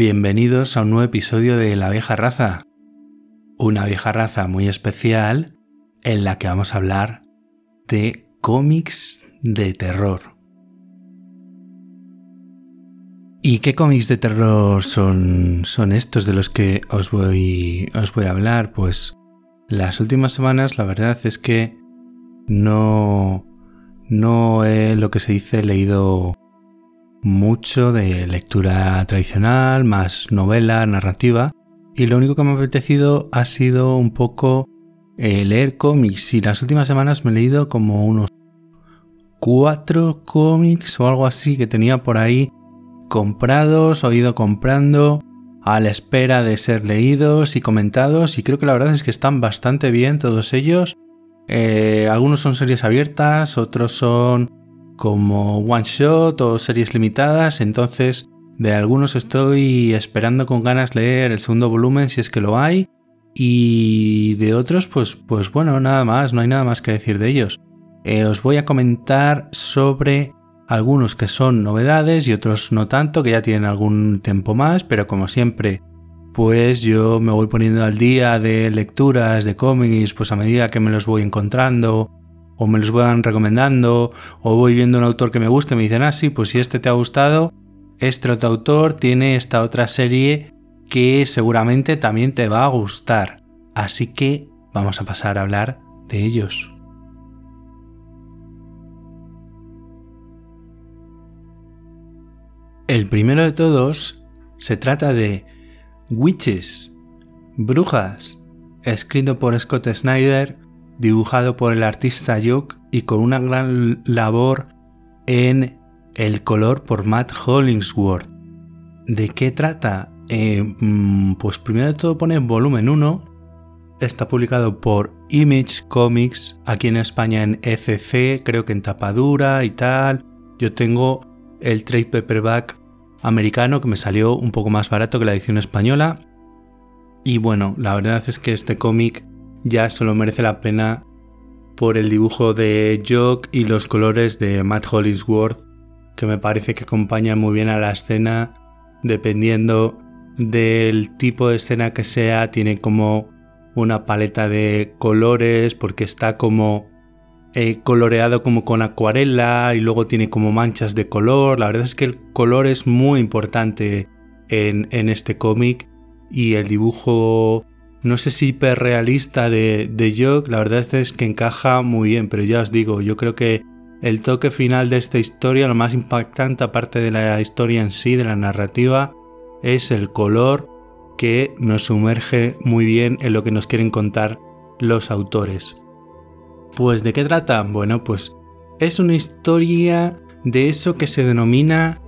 Bienvenidos a un nuevo episodio de La vieja raza. Una vieja raza muy especial en la que vamos a hablar de cómics de terror. ¿Y qué cómics de terror son, son estos de los que os voy, os voy a hablar? Pues las últimas semanas la verdad es que no, no he lo que se dice leído mucho de lectura tradicional, más novela, narrativa, y lo único que me ha apetecido ha sido un poco eh, leer cómics. Y las últimas semanas me he leído como unos cuatro cómics o algo así que tenía por ahí comprados o ido comprando a la espera de ser leídos y comentados y creo que la verdad es que están bastante bien todos ellos. Eh, algunos son series abiertas, otros son como one shot o series limitadas, entonces de algunos estoy esperando con ganas leer el segundo volumen si es que lo hay y de otros pues pues bueno, nada más, no hay nada más que decir de ellos. Eh, os voy a comentar sobre algunos que son novedades y otros no tanto, que ya tienen algún tiempo más, pero como siempre, pues yo me voy poniendo al día de lecturas, de cómics, pues a medida que me los voy encontrando o me los van recomendando, o voy viendo un autor que me guste y me dicen, ah, sí, pues si este te ha gustado, este otro autor tiene esta otra serie que seguramente también te va a gustar. Así que vamos a pasar a hablar de ellos. El primero de todos se trata de Witches, Brujas, escrito por Scott Snyder dibujado por el artista Jock y con una gran labor en el color por Matt Hollingsworth. ¿De qué trata? Eh, mm, pues primero de todo pone volumen 1. Está publicado por Image Comics, aquí en España en ECC, creo que en tapadura y tal. Yo tengo el trade paperback americano que me salió un poco más barato que la edición española. Y bueno, la verdad es que este cómic ya solo merece la pena por el dibujo de Jock y los colores de Matt Hollingsworth, que me parece que acompañan muy bien a la escena, dependiendo del tipo de escena que sea, tiene como una paleta de colores, porque está como eh, coloreado como con acuarela y luego tiene como manchas de color. La verdad es que el color es muy importante en, en este cómic y el dibujo no sé si hiperrealista de, de Jock, la verdad es que encaja muy bien, pero ya os digo, yo creo que el toque final de esta historia, lo más impactante aparte de la historia en sí, de la narrativa, es el color que nos sumerge muy bien en lo que nos quieren contar los autores. Pues ¿de qué trata? Bueno, pues es una historia de eso que se denomina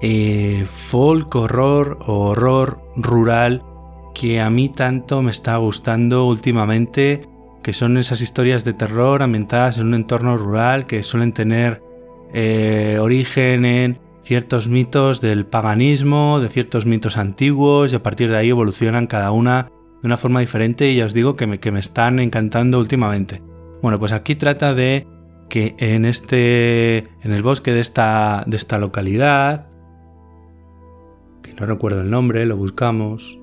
eh, folk horror o horror rural que a mí tanto me está gustando últimamente, que son esas historias de terror ambientadas en un entorno rural que suelen tener eh, origen en ciertos mitos del paganismo, de ciertos mitos antiguos y a partir de ahí evolucionan cada una de una forma diferente y ya os digo que me, que me están encantando últimamente. Bueno, pues aquí trata de que en este en el bosque de esta de esta localidad que no recuerdo el nombre, lo buscamos.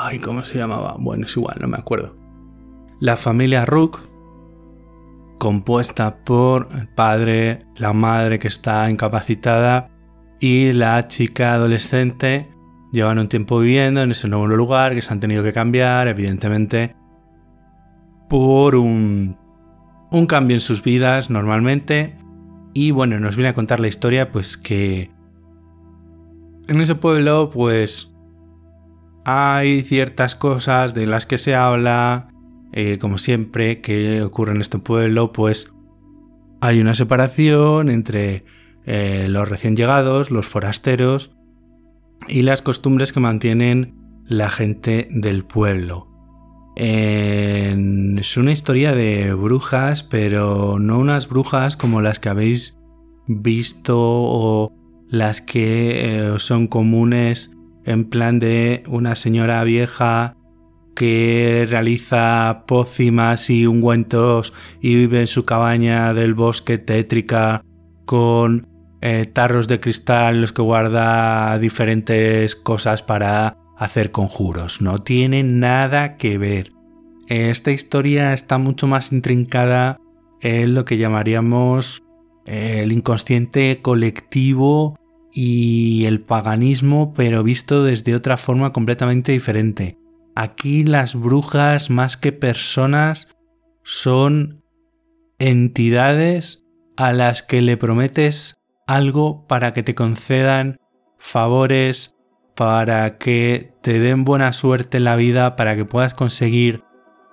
Ay, ¿cómo se llamaba? Bueno, es igual, no me acuerdo. La familia Rook, compuesta por el padre, la madre que está incapacitada y la chica adolescente, llevan un tiempo viviendo en ese nuevo lugar que se han tenido que cambiar, evidentemente, por un, un cambio en sus vidas normalmente. Y bueno, nos viene a contar la historia, pues que en ese pueblo, pues hay ciertas cosas de las que se habla, eh, como siempre que ocurre en este pueblo, pues hay una separación entre eh, los recién llegados, los forasteros y las costumbres que mantienen la gente del pueblo. es una historia de brujas, pero no unas brujas como las que habéis visto o las que eh, son comunes en plan de una señora vieja que realiza pócimas y ungüentos y vive en su cabaña del bosque tétrica con eh, tarros de cristal en los que guarda diferentes cosas para hacer conjuros. No tiene nada que ver. Esta historia está mucho más intrincada en lo que llamaríamos eh, el inconsciente colectivo y el paganismo, pero visto desde otra forma completamente diferente. Aquí las brujas, más que personas, son entidades a las que le prometes algo para que te concedan favores, para que te den buena suerte en la vida, para que puedas conseguir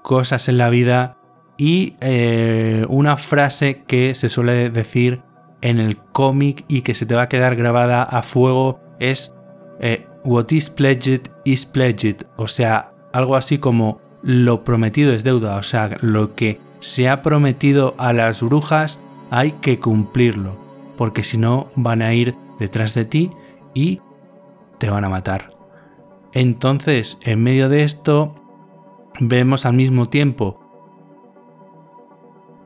cosas en la vida y eh, una frase que se suele decir en el cómic y que se te va a quedar grabada a fuego es eh, What is pledged is pledged, o sea, algo así como lo prometido es deuda, o sea, lo que se ha prometido a las brujas hay que cumplirlo, porque si no van a ir detrás de ti y te van a matar. Entonces, en medio de esto, vemos al mismo tiempo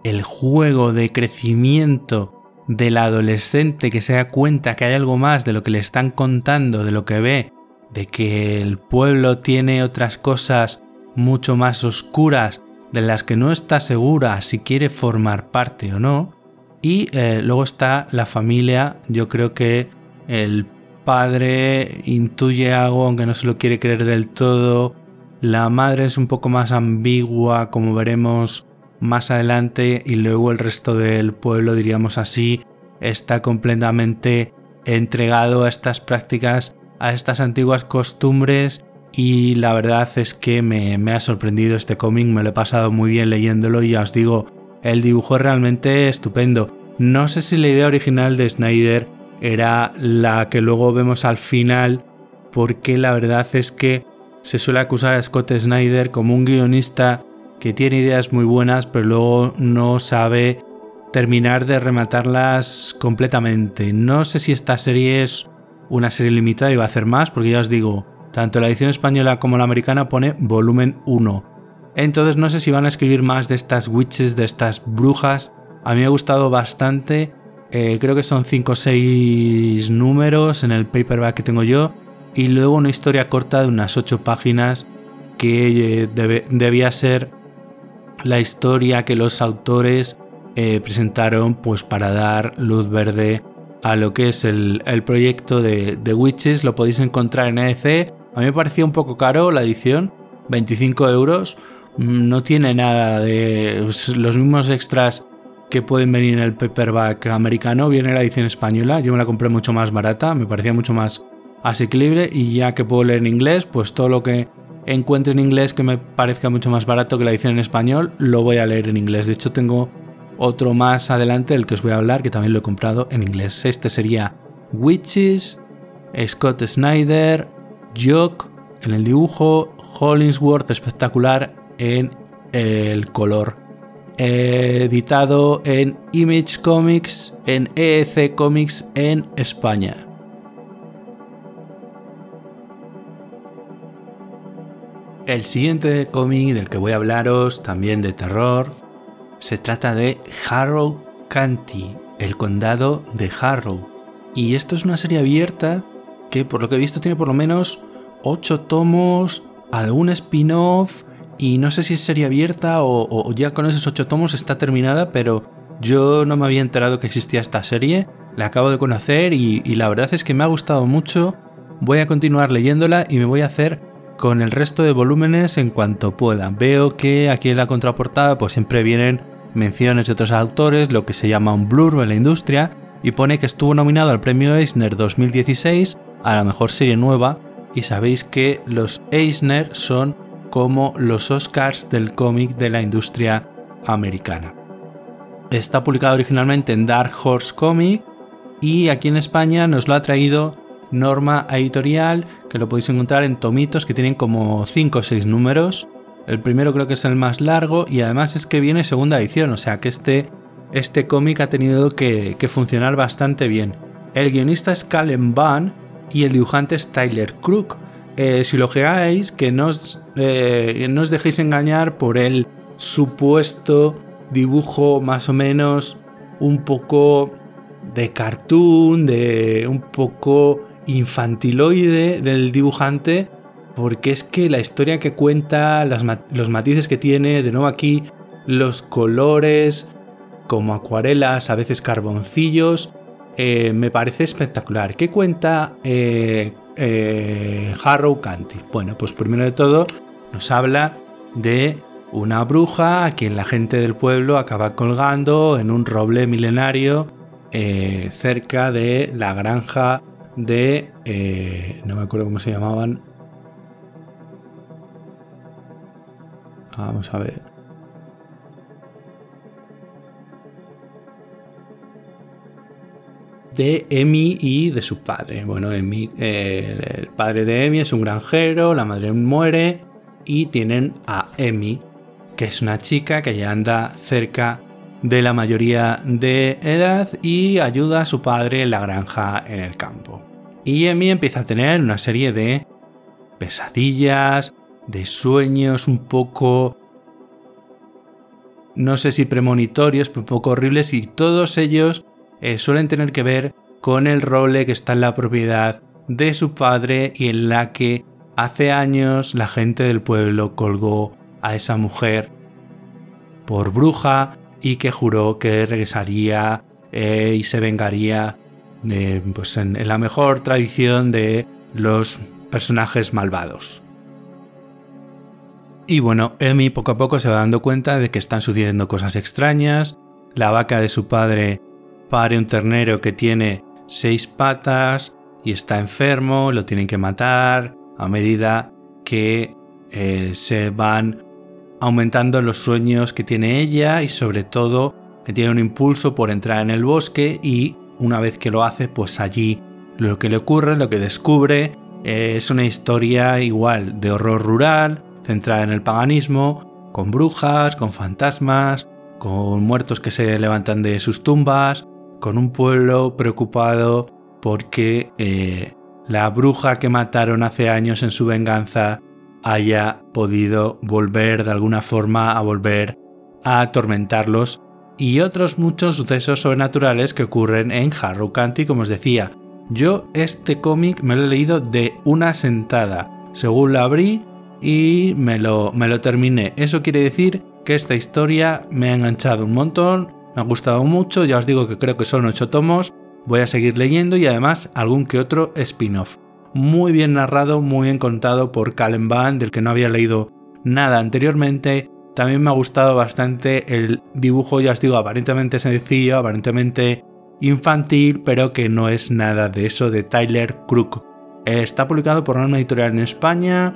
el juego de crecimiento del adolescente que se da cuenta que hay algo más de lo que le están contando, de lo que ve, de que el pueblo tiene otras cosas mucho más oscuras de las que no está segura si quiere formar parte o no. Y eh, luego está la familia, yo creo que el padre intuye algo aunque no se lo quiere creer del todo, la madre es un poco más ambigua, como veremos más adelante, y luego el resto del pueblo, diríamos así, está completamente entregado a estas prácticas, a estas antiguas costumbres y la verdad es que me, me ha sorprendido este cómic, me lo he pasado muy bien leyéndolo y ya os digo, el dibujo es realmente estupendo. No sé si la idea original de Snyder era la que luego vemos al final, porque la verdad es que se suele acusar a Scott Snyder como un guionista que tiene ideas muy buenas, pero luego no sabe terminar de rematarlas completamente. No sé si esta serie es una serie limitada y va a hacer más, porque ya os digo, tanto la edición española como la americana pone volumen 1. Entonces no sé si van a escribir más de estas witches, de estas brujas. A mí me ha gustado bastante. Eh, creo que son 5 o 6 números en el paperback que tengo yo y luego una historia corta de unas 8 páginas que eh, debía ser la historia que los autores eh, presentaron pues para dar luz verde a lo que es el, proyecto de, de, Witches. Lo podéis encontrar en EC. A mí me parecía un poco caro la edición, 25 euros. Mm, no tiene nada de los mismos extras que pueden venir en el paperback americano. Viene la edición española. Yo me la compré mucho más barata, me parecía mucho más asequible y ya que puedo leer en inglés, pues todo lo que encuentre en inglés que me parezca mucho más barato que la edición en español, lo voy a leer en inglés. De hecho, tengo otro más adelante del que os voy a hablar que también lo he comprado en inglés. Este sería Witches, Scott Snyder, Jock en el dibujo, Hollingsworth espectacular en el color. Editado en Image Comics, en EEC Comics en España. El siguiente cómic del que voy a hablaros, también de terror, se trata de Harrow County, el condado de Harrow. Y esto es una serie abierta que por lo que he visto tiene por lo menos 8 tomos, algún spin-off y no sé si es serie abierta o, ya con esos 8 tomos está terminada, pero yo no me había enterado que existía esta serie, la acabo de conocer y la verdad es que me ha gustado mucho. Voy a continuar leyéndola y me voy a hacer con el resto de volúmenes en cuanto pueda. Veo que aquí en la contraportada pues siempre vienen menciones de otros autores, lo que se llama un blurb en la industria, y pone que estuvo nominado al premio Eisner 2016 a la mejor serie nueva, y sabéis que los Eisner son como los Oscars del cómic de la industria americana. Está publicado originalmente en Dark Horse Comic y aquí en España nos lo ha traído Norma Editorial, que lo podéis encontrar en tomitos que tienen como 5 o 6 números. El primero creo que es el más largo y además es que viene segunda edición, o sea que este, este cómic ha tenido que, funcionar bastante bien. El guionista es Callum Van y el dibujante es Tyler Crook. eh, si lo geáis, que no os, eh, no os dejéis engañar por el supuesto dibujo más o menos un poco de cartoon, de un poco infantiloide del dibujante, porque es que la historia que cuenta, los matices que tiene, de nuevo aquí, los colores, como acuarelas, a veces carboncillos, eh, me parece espectacular. ¿Qué cuenta eh, eh, Harrow Canty? Bueno, pues primero de todo nos habla de una bruja a quien la gente del pueblo acaba colgando en un roble milenario cerca de la granja de... no me acuerdo cómo se llamaban. Vamos a ver. de Emi y de su padre. Bueno, Emi, eh, el padre de Emi es un granjero, la madre muere y tienen a Emi, que es una chica que ya anda cerca de la mayoría de edad y ayuda a su padre en la granja en el campo. Y Emi empieza a tener una serie de pesadillas, de sueños un poco no sé si premonitorios, pero un poco horribles y todos ellos eh, suelen tener que ver con el roble que está en la propiedad de su padre y en la que hace años la gente del pueblo colgó a esa mujer por bruja y que juró que regresaría eh, y se vengaría pues en, la mejor tradición de los personajes malvados. Y bueno, Emi poco a poco se va dando cuenta de que están sucediendo cosas extrañas, la vaca de su padre pare un ternero que tiene seis patas y está enfermo, lo tienen que matar a medida que eh, se van aumentando los sueños que tiene ella y sobre todo que tiene un impulso por entrar en el bosque y una vez que lo hace pues allí lo que le ocurre, lo que descubre eh, es una historia igual de horror rural, centrada en el paganismo, con brujas, con fantasmas, con muertos que se levantan de sus tumbas, con un pueblo preocupado porque eh, la bruja que mataron hace años en su venganza haya podido volver de alguna forma a volver a atormentarlos y otros muchos sucesos sobrenaturales que ocurren en Harrow County, como os decía. Yo este cómic me lo he leído de una sentada, según la abrí y me lo, me lo terminé. Eso quiere decir que esta historia me ha enganchado un montón, me ha gustado mucho, ya os digo que creo que son 8 tomos, voy a seguir leyendo y además algún que otro spin-off. Muy bien narrado, muy bien contado por Calen Van, del que no había leído nada anteriormente. También me ha gustado bastante el dibujo, ya os digo, aparentemente sencillo, aparentemente infantil, pero que no es nada de eso de Tyler Crook. Está publicado por una editorial en España.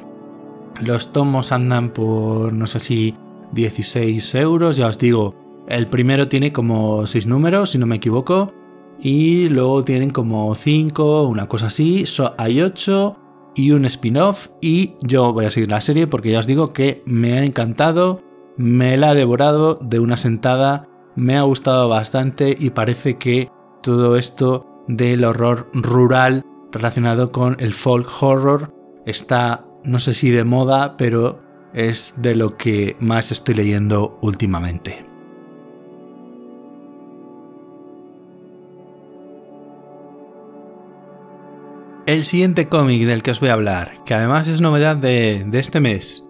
Los tomos andan por, no sé si, 16 euros. Ya os digo, el primero tiene como 6 números, si no me equivoco, y luego tienen como 5, una cosa así. hay 8 y un spin-off, y yo voy a seguir la serie porque ya os digo que me ha encantado, me la ha devorado de una sentada, me ha gustado bastante y parece que todo esto del horror rural relacionado con el folk horror está, no sé si de moda, pero es de lo que más estoy leyendo últimamente. El siguiente cómic del que os voy a hablar, que además es novedad de, este mes,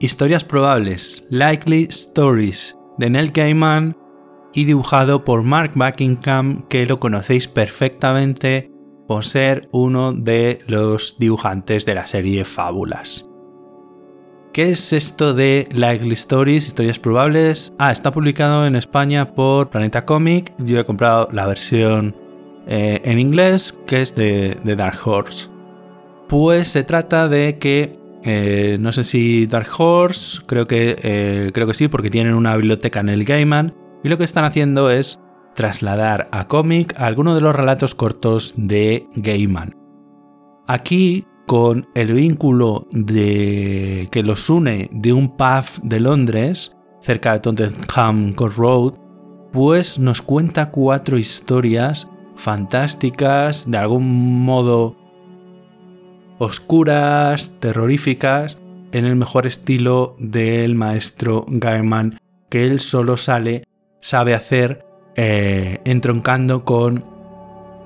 Historias Probables, Likely Stories, de Neil Gaiman y dibujado por Mark Buckingham, que lo conocéis perfectamente por ser uno de los dibujantes de la serie Fábulas. ¿Qué es esto de Likely Stories, Historias Probables? Ah, está publicado en España por Planeta Comic. Yo he comprado la versión eh, en inglés, que es de, Dark Horse. Pues se trata de que, eh, no sé si Dark Horse, creo que, eh, creo que sí, porque tienen una biblioteca en el Gaiman, y lo que están haciendo es trasladar a cómic algunos de los relatos cortos de Gaiman. Aquí, con el vínculo de, que los une de un pub de Londres, cerca de Tottenham Court Road, pues nos cuenta cuatro historias fantásticas, de algún modo oscuras, terroríficas, en el mejor estilo del maestro Gaiman, que él solo sale, sabe hacer, eh, entroncando con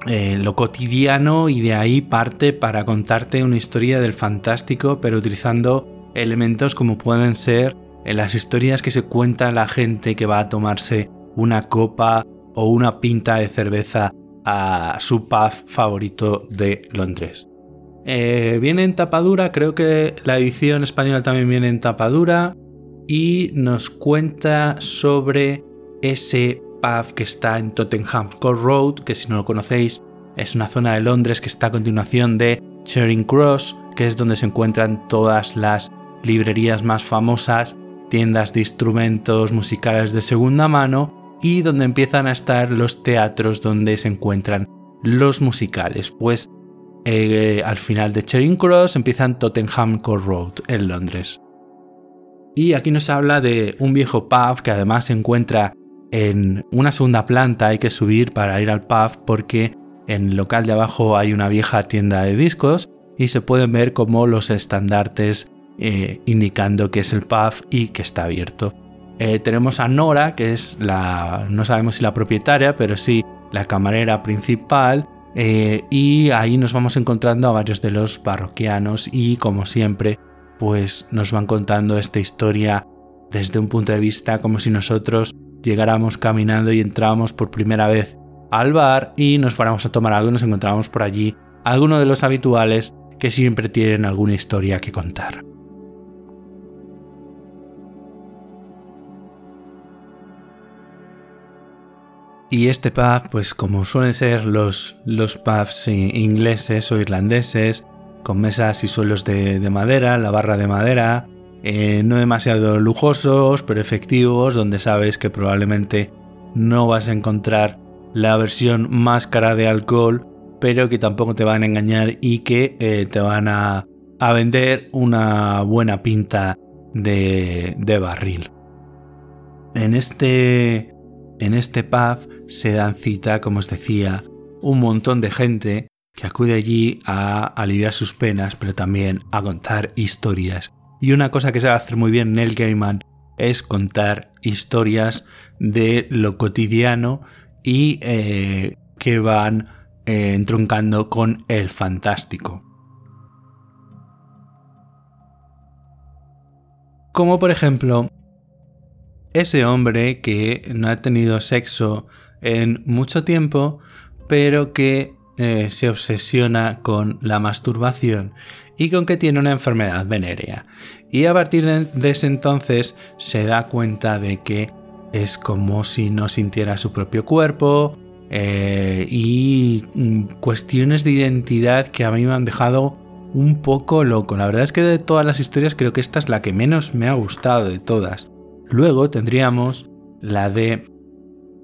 eh, lo cotidiano y de ahí parte para contarte una historia del fantástico, pero utilizando elementos como pueden ser en las historias que se cuenta la gente que va a tomarse una copa o una pinta de cerveza a su pub favorito de Londres. Eh, viene en tapadura, creo que la edición española también viene en tapadura y nos cuenta sobre ese pub que está en Tottenham Court Road, que si no lo conocéis es una zona de Londres que está a continuación de Charing Cross, que es donde se encuentran todas las librerías más famosas, tiendas de instrumentos musicales de segunda mano y donde empiezan a estar los teatros donde se encuentran los musicales. Pues eh, al final de Charing Cross empiezan Tottenham Court Road en Londres. Y aquí nos habla de un viejo pub que además se encuentra en una segunda planta, hay que subir para ir al pub porque en el local de abajo hay una vieja tienda de discos y se pueden ver como los estandartes eh, indicando que es el pub y que está abierto. Eh, tenemos a Nora, que es la, no sabemos si la propietaria, pero sí la camarera principal, eh, y ahí nos vamos encontrando a varios de los parroquianos y como siempre pues nos van contando esta historia desde un punto de vista como si nosotros llegáramos caminando y entrábamos por primera vez al bar y nos fuéramos a tomar algo y nos encontramos por allí algunos de los habituales que siempre tienen alguna historia que contar. Y este pub, pues como suelen ser los, los pubs ingleses o irlandeses, con mesas y suelos de, madera, la barra de madera, eh, no demasiado lujosos, pero efectivos, donde sabes que probablemente no vas a encontrar la versión más cara de alcohol, pero que tampoco te van a engañar y que eh, te van a, a, vender una buena pinta de, de barril. En este en este pub se dan cita, como os decía, un montón de gente que acude allí a aliviar sus penas, pero también a contar historias. Y una cosa que a hacer muy bien Neil Gaiman es contar historias de lo cotidiano y eh, que van eh, con el fantástico. Como por ejemplo ese hombre que no ha tenido sexo en mucho tiempo, pero que eh, se obsesiona con la masturbación y con que tiene una enfermedad venérea. Y a partir de, ese entonces se da cuenta de que es como si no sintiera su propio cuerpo eh, y mm, cuestiones de identidad que a mí me han dejado un poco loco. La verdad es que de todas las historias creo que esta es la que menos me ha gustado de todas. Luego tendríamos la de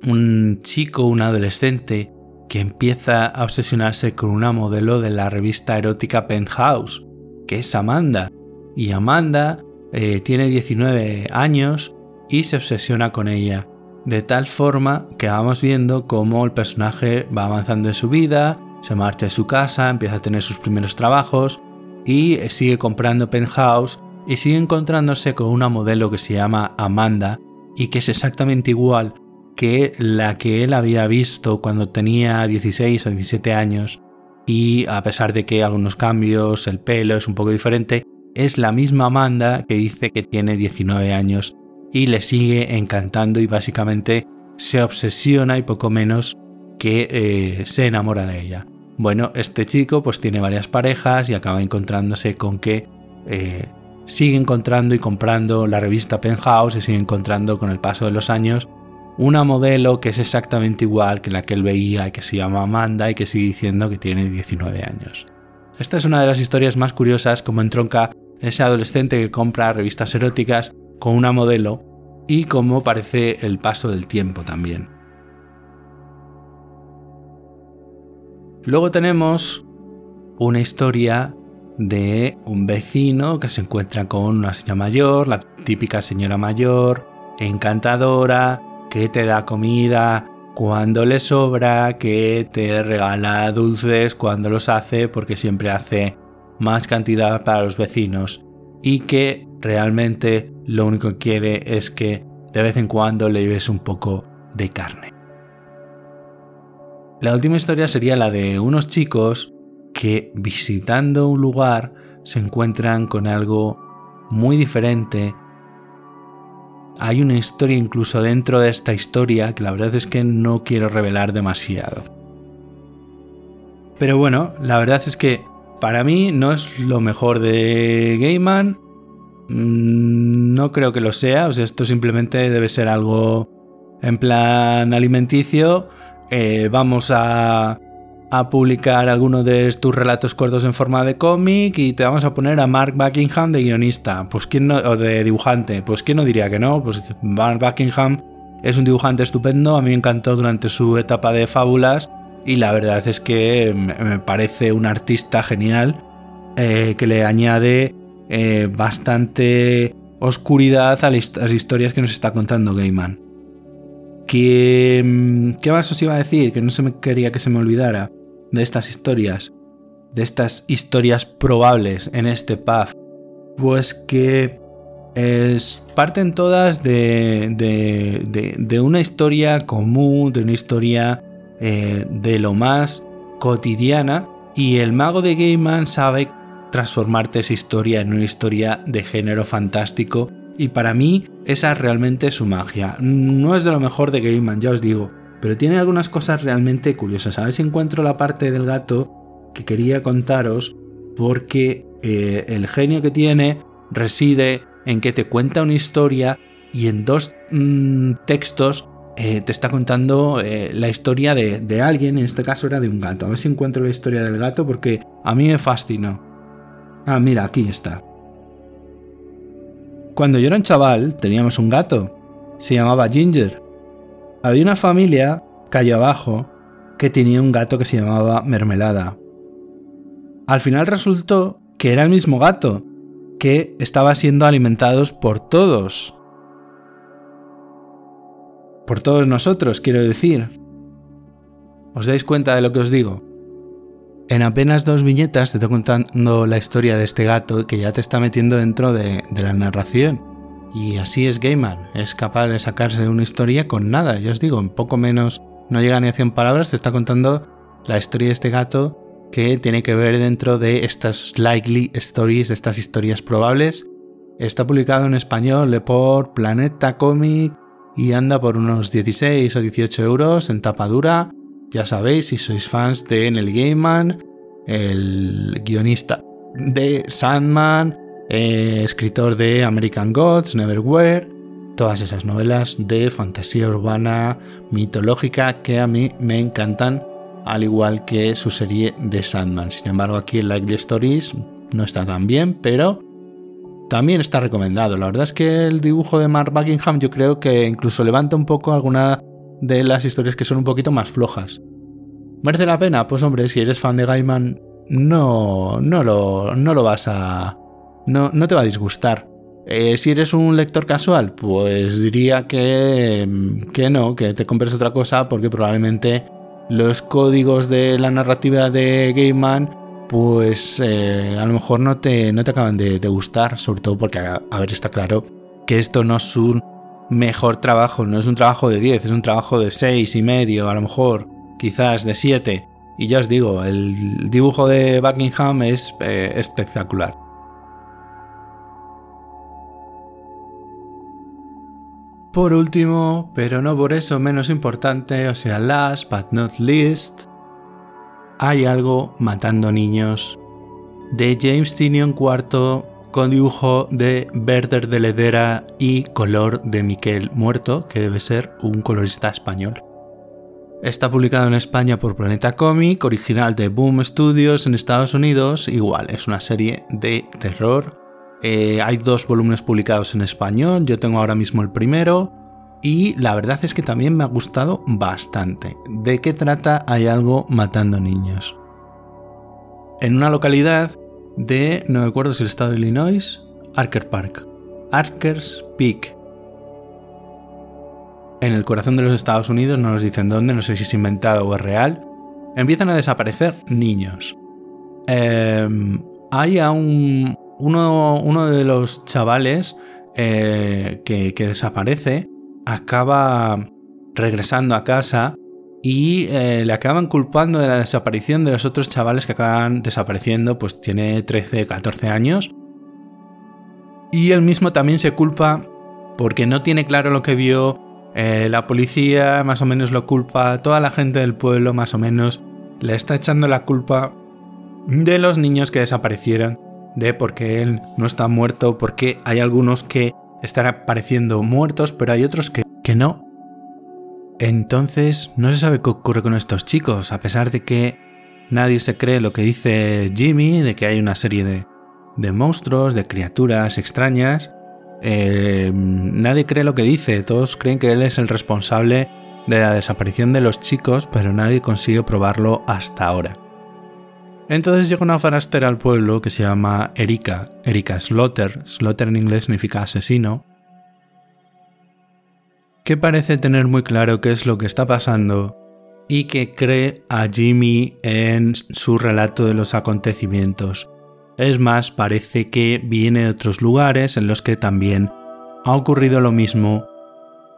un chico, un adolescente, que empieza a obsesionarse con una modelo de la revista erótica Penthouse, que es Amanda. Y Amanda eh, tiene 19 años y se obsesiona con ella. De tal forma que vamos viendo cómo el personaje va avanzando en su vida, se marcha de su casa, empieza a tener sus primeros trabajos y sigue comprando Penthouse y sigue encontrándose con una modelo que se llama Amanda y que es exactamente igual que la que él había visto cuando tenía 16 o 17 años y a pesar de que algunos cambios, el pelo es un poco diferente, es la misma Amanda que dice que tiene 19 años y le sigue encantando y básicamente se obsesiona y poco menos que eh, se enamora de ella. Bueno, este chico pues tiene varias parejas y acaba encontrándose con que eh, sigue encontrando y comprando la revista Penthouse y sigue encontrando con el paso de los años una modelo que es exactamente igual que la que él veía y que se llama Amanda y que sigue diciendo que tiene 19 años. Esta es una de las historias más curiosas como entronca ese adolescente que compra revistas eróticas con una modelo y cómo parece el paso del tiempo también. Luego tenemos una historia de un vecino que se encuentra con una señora mayor, la típica señora mayor, encantadora, que te da comida cuando le sobra, que te regala dulces cuando los hace, porque siempre hace más cantidad para los vecinos y que realmente lo único que quiere es que de vez en cuando le lleves un poco de carne. La última historia sería la de unos chicos que visitando un lugar se encuentran con algo muy diferente. Hay una historia incluso dentro de esta historia que la verdad es que no quiero revelar demasiado. Pero bueno, la verdad es que para mí no es lo mejor de Gaiman. Mm, no creo que lo sea. O sea, esto simplemente debe ser algo en plan alimenticio. Eh, vamos a, publicar algunos de tus relatos cortos en forma de cómic y te vamos a poner a Mark Buckingham de guionista. Pues quién no, o de dibujante. Pues quién no diría que no. Pues Mark Buckingham es un dibujante estupendo. A mí me encantó durante su etapa de fábulas y la verdad es que me parece un artista genial eh, que le añade eh, bastante oscuridad a las historias que nos está contando Gaiman. ¿Qué, ¿Qué más os iba a decir? Que no se me quería que se me olvidara de estas historias, de estas historias probables en este path. Pues que parten todas de, de, una historia común, de una historia eh, de lo más cotidiana y el mago de Gaiman sabe transformarte esa historia en una historia de género fantástico y para mí esa es realmente su magia. No es de lo mejor de Gaiman, ya os digo, pero tiene algunas cosas realmente curiosas. A ver si encuentro la parte del gato que quería contaros porque eh, el genio que tiene reside en que te cuenta una historia y en dos mm, textos eh, te está contando eh, la historia de, alguien, en este caso era de un gato. A ver si encuentro la historia del gato porque a mí me fascinó. Ah, mira, aquí está. Cuando yo era un chaval, teníamos un gato. Se llamaba Ginger. Había una familia, calle abajo, que tenía un gato que se llamaba Mermelada. Al final resultó que era el mismo gato, que estaba siendo alimentados por todos por todos nosotros, quiero decir. ¿Os dais cuenta de lo que os digo? En apenas dos viñetas te estoy contando la historia de este gato que ya te está metiendo dentro de, la narración. Y así es Gaiman, es capaz de sacarse una historia con nada, ya os digo, en poco menos, no llega ni a 100 palabras, te está contando la historia de este gato que tiene que ver dentro de estas likely stories, de estas historias probables. Está publicado en español por Planeta Comic y anda por unos 16 o 18 euros en tapa dura. Ya sabéis, si sois fans de Neil Gaiman, el guionista de Sandman, eh, escritor de American Gods, Neverwhere, todas esas novelas de fantasía urbana mitológica que a mí me encantan, al igual que su serie de Sandman. Sin embargo, aquí en Likely Stories no está tan bien, pero también está recomendado. La verdad es que el dibujo de Mark Buckingham yo creo que incluso levanta un poco alguna de las historias que son un poquito más flojas. ¿Merece la pena? Pues hombre, si eres fan de Gaiman, no, no, lo, no lo vas a... No, no te va a disgustar. Eh, si eres un lector casual, pues diría que, que no, que te compres otra cosa porque probablemente los códigos de la narrativa de Gaiman pues eh, a lo mejor no te, no te acaban de, gustar, sobre todo porque, a, ver, está claro que esto no es un mejor trabajo, no es un trabajo de 10, es un trabajo de 6 y medio, a lo mejor, quizás de 7. Y ya os digo, el dibujo de Buckingham es eh, espectacular. Por último, pero no por eso menos importante, o sea, last but not least, hay algo matando niños de James Tinion IV con dibujo de Werder de Ledera y color de Miquel Muerto, que debe ser un colorista español. Está publicado en España por Planeta Comic, original de Boom Studios en Estados Unidos, igual, es una serie de terror. Eh, hay dos volúmenes publicados en español, yo tengo ahora mismo el primero, y la verdad es que también me ha gustado bastante. ¿De qué trata Hay algo matando niños? En una localidad de, no me acuerdo si el estado de Illinois, Arker Park, Arkers Peak. En el corazón de los Estados Unidos, no nos dicen dónde, no sé si es inventado o es real, empiezan a desaparecer niños. Em, hay a un, uno, de los chavales eh, que, desaparece, acaba regresando a casa y eh, le acaban culpando de la desaparición de los otros chavales que acaban desapareciendo, pues tiene 13, 14 años. Y él mismo también se culpa porque no tiene claro lo que vio, eh, la policía más o menos lo culpa, toda la gente del pueblo más o menos le está echando la culpa de los niños que desaparecieron, de por qué él no está muerto, porque hay algunos que están apareciendo muertos, pero hay otros que, que no. Entonces, no se sabe qué ocurre con estos chicos, a pesar de que nadie se cree lo que dice Jimmy, de que hay una serie de, de monstruos, de criaturas extrañas. Eh, nadie cree lo que dice, todos creen que él es el responsable de la desaparición de los chicos, pero nadie consigue probarlo hasta ahora. Entonces llega una forastera al pueblo que se llama Erika, Erika Slaughter, Slaughter en inglés significa asesino, que parece tener muy claro qué es lo que está pasando y que cree a Jimmy en su relato de los acontecimientos. Es más, parece que viene de otros lugares en los que también ha ocurrido lo mismo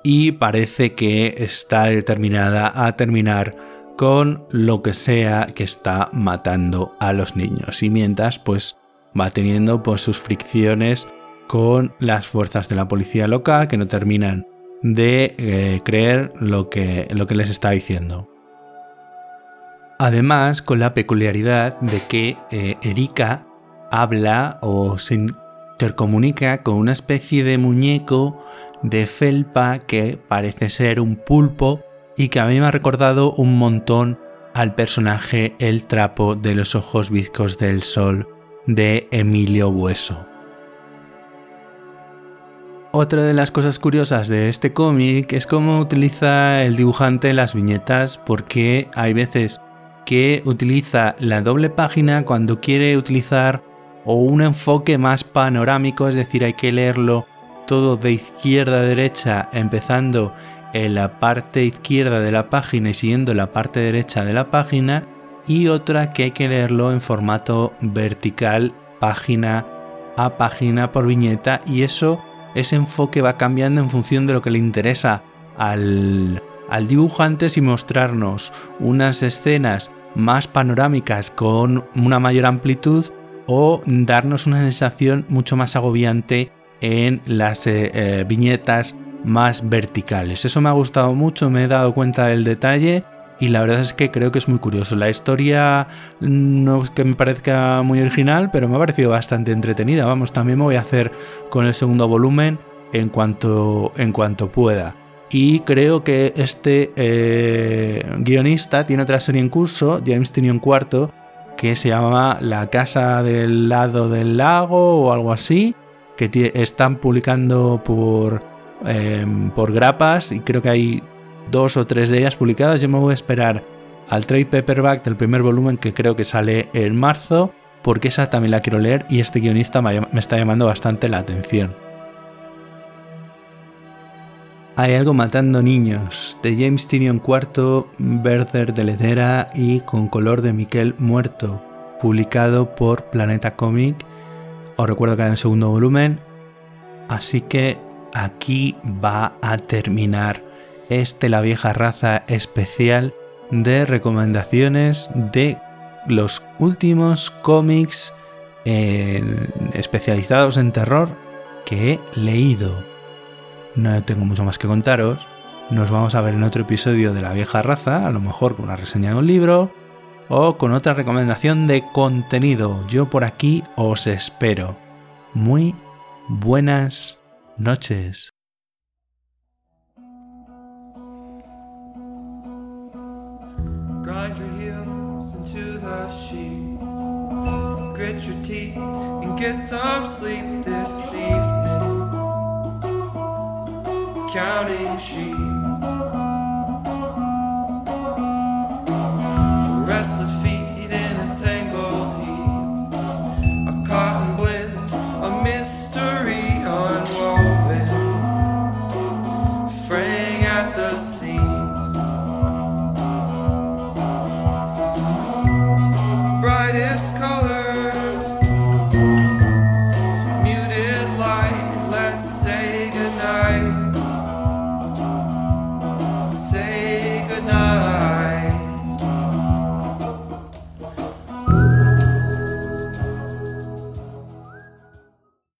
y parece que está determinada a terminar con lo que sea que está matando a los niños. Y mientras, pues va teniendo pues, sus fricciones con las fuerzas de la policía local que no terminan de eh, creer lo que, lo que les está diciendo. Además, con la peculiaridad de que eh, Erika habla o se intercomunica con una especie de muñeco de felpa que parece ser un pulpo y que a mí me ha recordado un montón al personaje El trapo de los ojos bizcos del sol de Emilio Bueso. Otra de las cosas curiosas de este cómic es cómo utiliza el dibujante las viñetas porque hay veces que utiliza la doble página cuando quiere utilizar o un enfoque más panorámico, es decir, hay que leerlo todo de izquierda a derecha empezando en la parte izquierda de la página y siguiendo la parte derecha de la página y otra que hay que leerlo en formato vertical página a página por viñeta y eso ese enfoque va cambiando en función de lo que le interesa al, al dibujante. Si mostrarnos unas escenas más panorámicas con una mayor amplitud o darnos una sensación mucho más agobiante en las eh, eh, viñetas más verticales. Eso me ha gustado mucho, me he dado cuenta del detalle y la verdad es que creo que es muy curioso. La historia no es que me parezca muy original, pero me ha parecido bastante entretenida. Vamos, también me voy a hacer con el segundo volumen en cuanto, en cuanto pueda. Y creo que este eh, guionista tiene otra serie en curso, James Tinion Cuarto, que se llama La Casa del Lado del Lago o algo así, que están publicando por Em, por grapas y creo que hay dos o tres de ellas publicadas. Yo me voy a esperar al trade paperback del primer volumen que creo que sale en marzo porque esa también la quiero leer y este guionista me está llamando bastante la atención. Hay algo matando niños de James Tinion IV, Werther de Ledera y con color de Miquel Muerto, publicado por Planeta Comic. Os recuerdo que hay un segundo volumen, así que aquí va a terminar este La vieja raza especial de recomendaciones de los últimos cómics especializados en terror que he leído. No tengo mucho más que contaros. Nos vamos a ver en otro episodio de La vieja raza, a lo mejor con una reseña de un libro o con otra recomendación de contenido. Yo por aquí os espero. Muy buenas noches. Grind your heels into the sheets. Grit your teeth and get some sleep this evening. Counting sheep. Restless